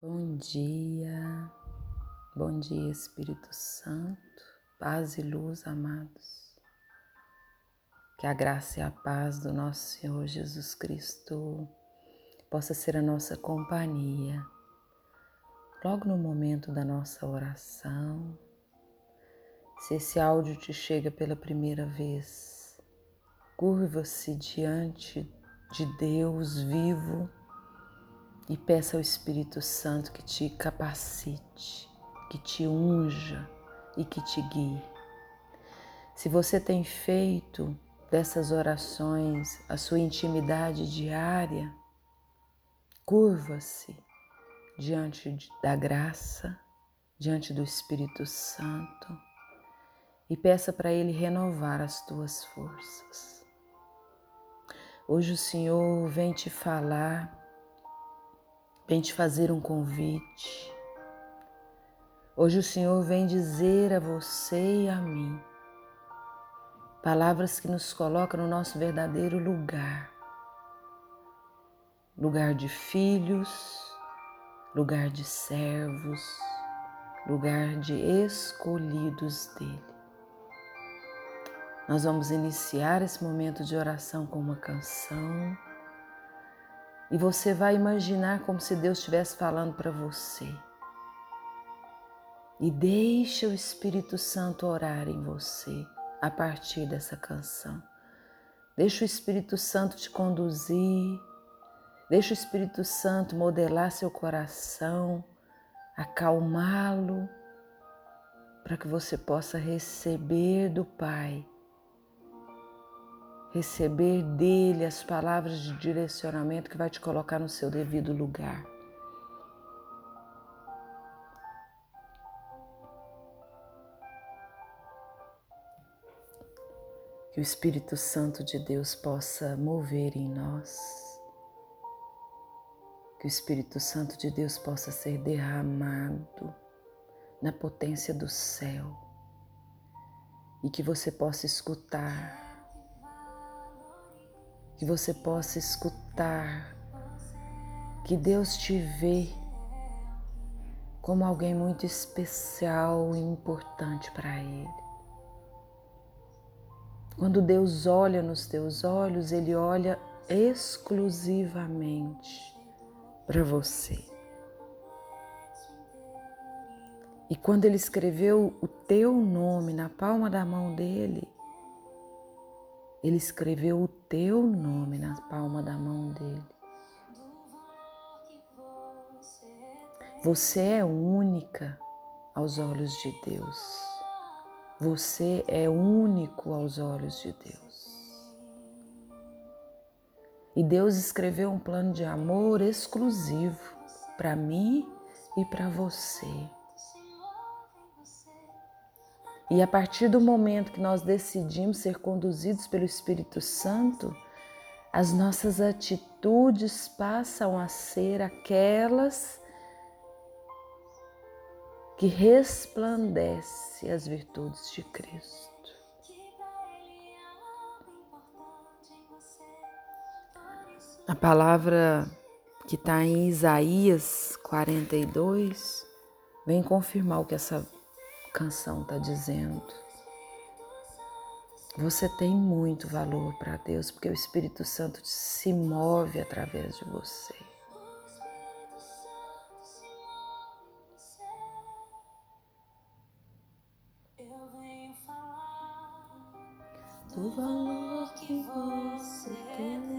Bom dia, bom dia Espírito Santo, paz e luz, amados. Que a graça e a paz do nosso Senhor Jesus Cristo possa ser a nossa companhia. Logo no momento da nossa oração, se esse áudio te chega pela primeira vez, curva-se diante de Deus vivo e peça ao Espírito Santo que te capacite, que te unja e que te guie. Se você tem feito dessas orações a sua intimidade diária, curva-se diante da graça, diante do Espírito Santo e peça para Ele renovar as tuas forças. Hoje o Senhor vem te falar vem te fazer um convite. Hoje o Senhor vem dizer a você e a mim palavras que nos colocam no nosso verdadeiro lugar lugar de filhos, lugar de servos, lugar de escolhidos dele. Nós vamos iniciar esse momento de oração com uma canção e você vai imaginar como se Deus estivesse falando para você. E deixa o Espírito Santo orar em você a partir dessa canção. Deixa o Espírito Santo te conduzir. Deixa o Espírito Santo modelar seu coração, acalmá-lo, para que você possa receber do Pai receber dele as palavras de direcionamento que vai te colocar no seu devido lugar. Que o Espírito Santo de Deus possa mover em nós, que o Espírito Santo de Deus possa ser derramado na potência do céu e que você possa escutar que você possa escutar, que Deus te vê como alguém muito especial e importante para Ele. Quando Deus olha nos teus olhos, Ele olha exclusivamente para você. E quando Ele escreveu o teu nome na palma da mão dele, ele escreveu o teu nome na palma da mão dele. Você é única aos olhos de Deus. Você é único aos olhos de Deus. E Deus escreveu um plano de amor exclusivo para mim e para você. E a partir do momento que nós decidimos ser conduzidos pelo Espírito Santo, as nossas atitudes passam a ser aquelas que resplandecem as virtudes de Cristo. A palavra que está em Isaías 42 vem confirmar o que essa canção está dizendo. Você tem muito valor para Deus porque o Espírito Santo se move através de você. Do valor que você tem.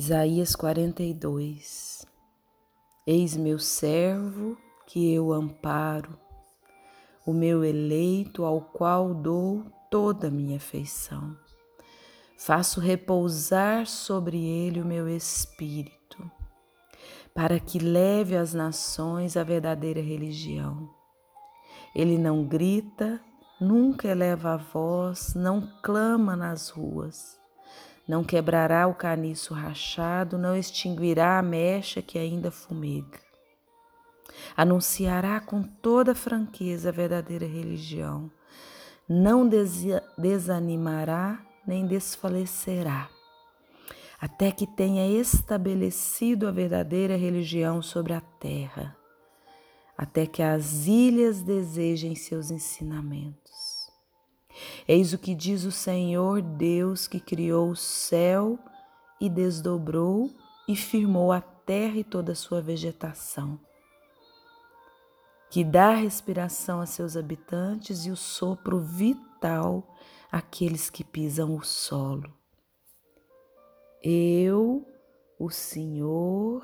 Isaías 42 Eis meu servo que eu amparo, o meu eleito ao qual dou toda a minha afeição. Faço repousar sobre ele o meu espírito, para que leve às nações a verdadeira religião. Ele não grita, nunca eleva a voz, não clama nas ruas não quebrará o caniço rachado, não extinguirá a mecha que ainda fumega. Anunciará com toda franqueza a verdadeira religião. não desanimará nem desfalecerá, até que tenha estabelecido a verdadeira religião sobre a terra, até que as ilhas desejem seus ensinamentos. Eis o que diz o Senhor Deus que criou o céu e desdobrou e firmou a terra e toda a sua vegetação, que dá respiração a seus habitantes e o sopro vital àqueles que pisam o solo. Eu, o Senhor,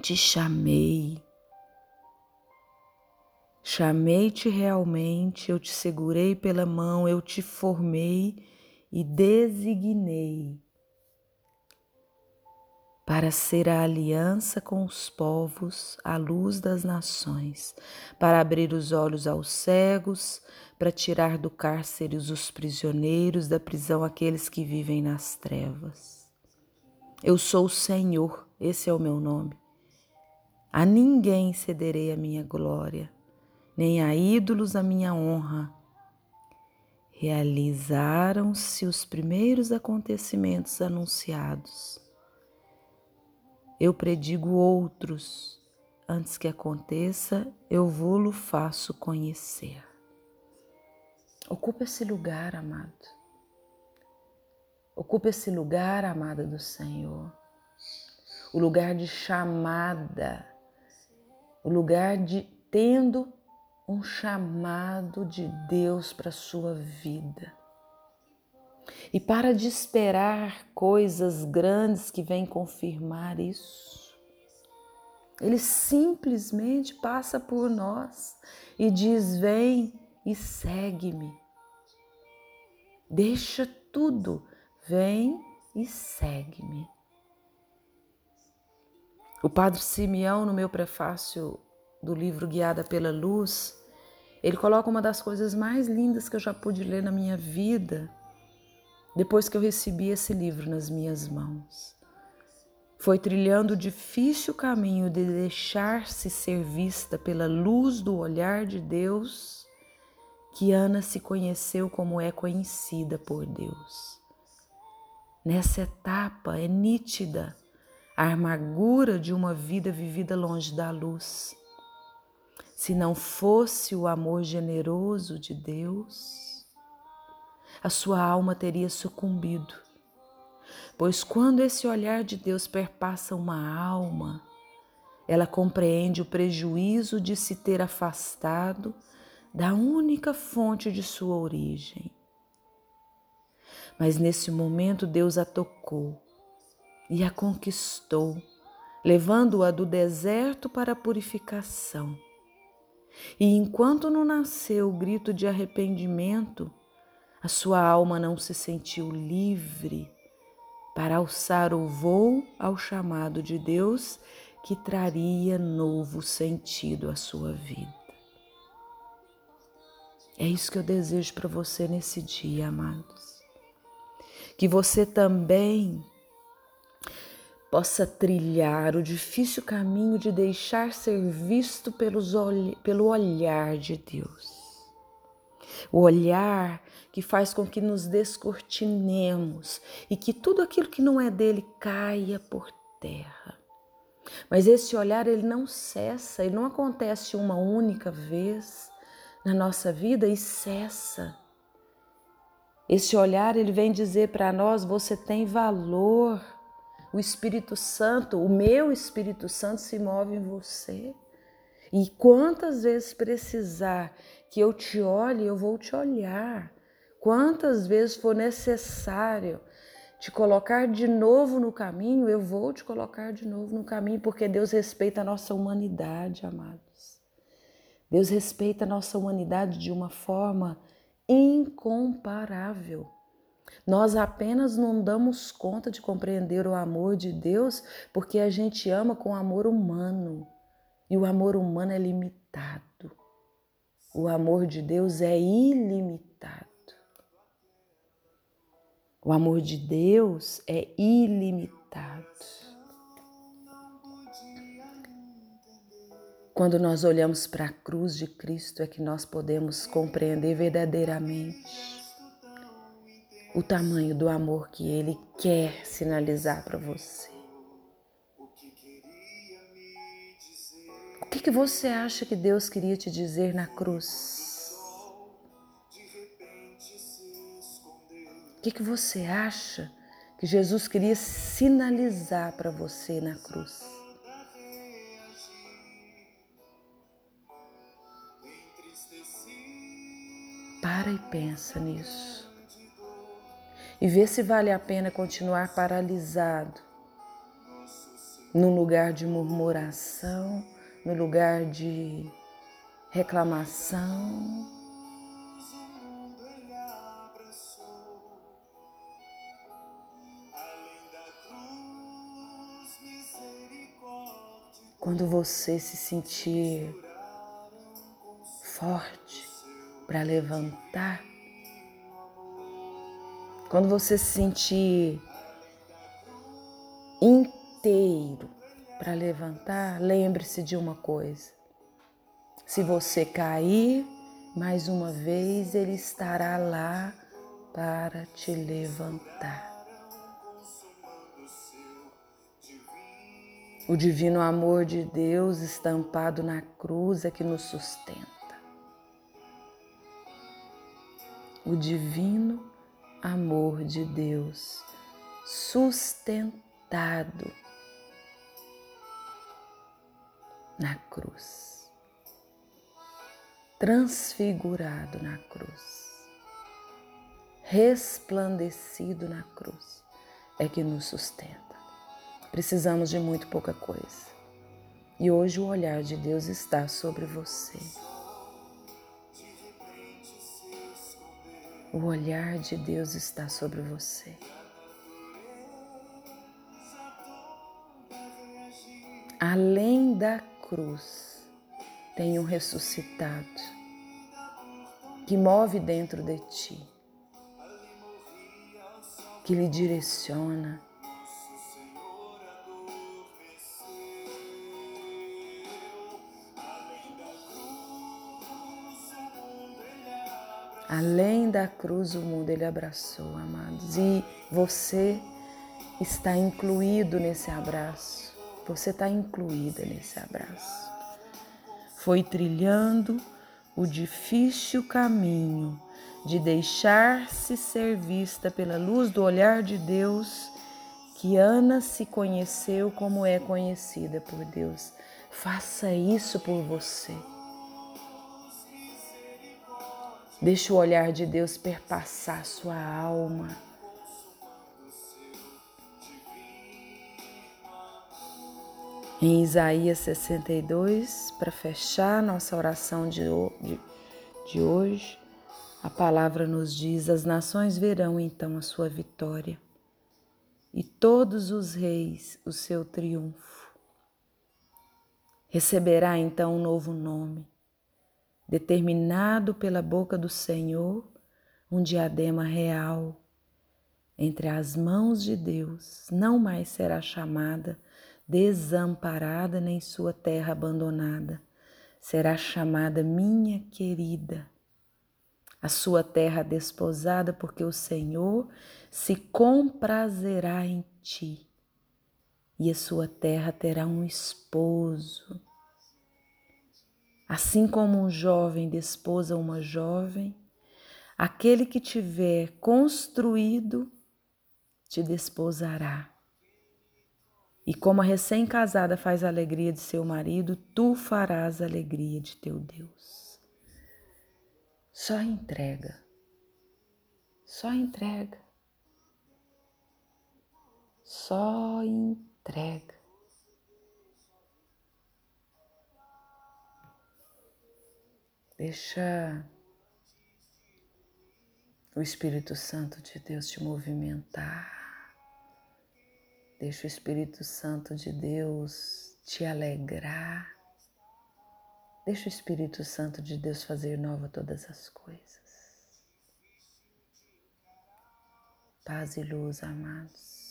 te chamei. Chamei-te realmente, eu te segurei pela mão, eu te formei e designei para ser a aliança com os povos, a luz das nações, para abrir os olhos aos cegos, para tirar do cárcere os prisioneiros, da prisão aqueles que vivem nas trevas. Eu sou o Senhor, esse é o meu nome. A ninguém cederei a minha glória, nem a ídolos a minha honra. Realizaram-se os primeiros acontecimentos anunciados eu predigo outros. Antes que aconteça, eu vou-lo faço conhecer. Ocupa esse lugar, amado. Ocupa esse lugar, amada do Senhor. O lugar de chamada. O lugar de tendo um chamado de Deus para a sua vida. E para de esperar coisas grandes que vêm confirmar isso. Ele simplesmente passa por nós e diz: Vem e segue-me. Deixa tudo, vem e segue-me. O Padre Simeão, no meu prefácio do livro Guiada pela Luz, ele coloca uma das coisas mais lindas que eu já pude ler na minha vida depois que eu recebi esse livro nas minhas mãos. Foi trilhando o difícil caminho de deixar-se ser vista pela luz do olhar de Deus que Ana se conheceu como é conhecida por Deus. Nessa etapa é nítida a amargura de uma vida vivida longe da luz. Se não fosse o amor generoso de Deus, a sua alma teria sucumbido. Pois quando esse olhar de Deus perpassa uma alma, ela compreende o prejuízo de se ter afastado da única fonte de sua origem. Mas nesse momento Deus a tocou e a conquistou, levando-a do deserto para a purificação. E enquanto não nasceu o grito de arrependimento, a sua alma não se sentiu livre para alçar o voo ao chamado de Deus que traria novo sentido à sua vida. É isso que eu desejo para você nesse dia, amados. Que você também possa trilhar o difícil caminho de deixar ser visto pelos, pelo olhar de Deus. O olhar que faz com que nos descortinemos e que tudo aquilo que não é dele caia por terra. Mas esse olhar ele não cessa, ele não acontece uma única vez na nossa vida e cessa. Esse olhar ele vem dizer para nós: você tem valor. O Espírito Santo, o meu Espírito Santo se move em você. E quantas vezes precisar que eu te olhe, eu vou te olhar. Quantas vezes for necessário te colocar de novo no caminho, eu vou te colocar de novo no caminho, porque Deus respeita a nossa humanidade, amados. Deus respeita a nossa humanidade de uma forma incomparável. Nós apenas não damos conta de compreender o amor de Deus porque a gente ama com amor humano. E o amor humano é limitado. O amor de Deus é ilimitado. O amor de Deus é ilimitado. Quando nós olhamos para a cruz de Cristo é que nós podemos compreender verdadeiramente o tamanho do amor que Ele quer sinalizar para você. O que, que você acha que Deus queria te dizer na cruz? O que, que você acha que Jesus queria sinalizar para você na cruz? Para e pensa nisso. E vê se vale a pena continuar paralisado no lugar de murmuração, no lugar de reclamação. Quando você se sentir forte, para levantar. Quando você se sentir inteiro para levantar, lembre-se de uma coisa. Se você cair, mais uma vez ele estará lá para te levantar. O divino amor de Deus estampado na cruz é que nos sustenta. o divino amor de Deus sustentado na cruz, transfigurado na cruz, resplandecido na cruz, é que nos sustenta. Precisamos de muito pouca coisa. E hoje o olhar de Deus está sobre você. O olhar de Deus está sobre você. Além da cruz, tem um ressuscitado que move dentro de ti, que lhe direciona, Além da cruz, o mundo ele abraçou, amados. E você está incluído nesse abraço. Você está incluída nesse abraço. Foi trilhando o difícil caminho de deixar-se ser vista pela luz do olhar de Deus que Ana se conheceu como é conhecida por Deus. Faça isso por você. Deixe o olhar de Deus perpassar sua alma. Em Isaías 62, para fechar nossa oração de, de, de hoje, a palavra nos diz: As nações verão então a sua vitória, e todos os reis o seu triunfo. Receberá então um novo nome determinado pela boca do Senhor, um diadema real entre as mãos de Deus, não mais será chamada desamparada nem sua terra abandonada, será chamada minha querida, a sua terra desposada, porque o Senhor se comprazerá em ti, e a sua terra terá um esposo Assim como um jovem desposa uma jovem, aquele que tiver construído te desposará. E como a recém-casada faz a alegria de seu marido, tu farás a alegria de teu Deus. Só entrega. Só entrega. Só entrega. Deixa o Espírito Santo de Deus te movimentar. Deixa o Espírito Santo de Deus te alegrar. Deixa o Espírito Santo de Deus fazer nova todas as coisas. Paz e luz, amados.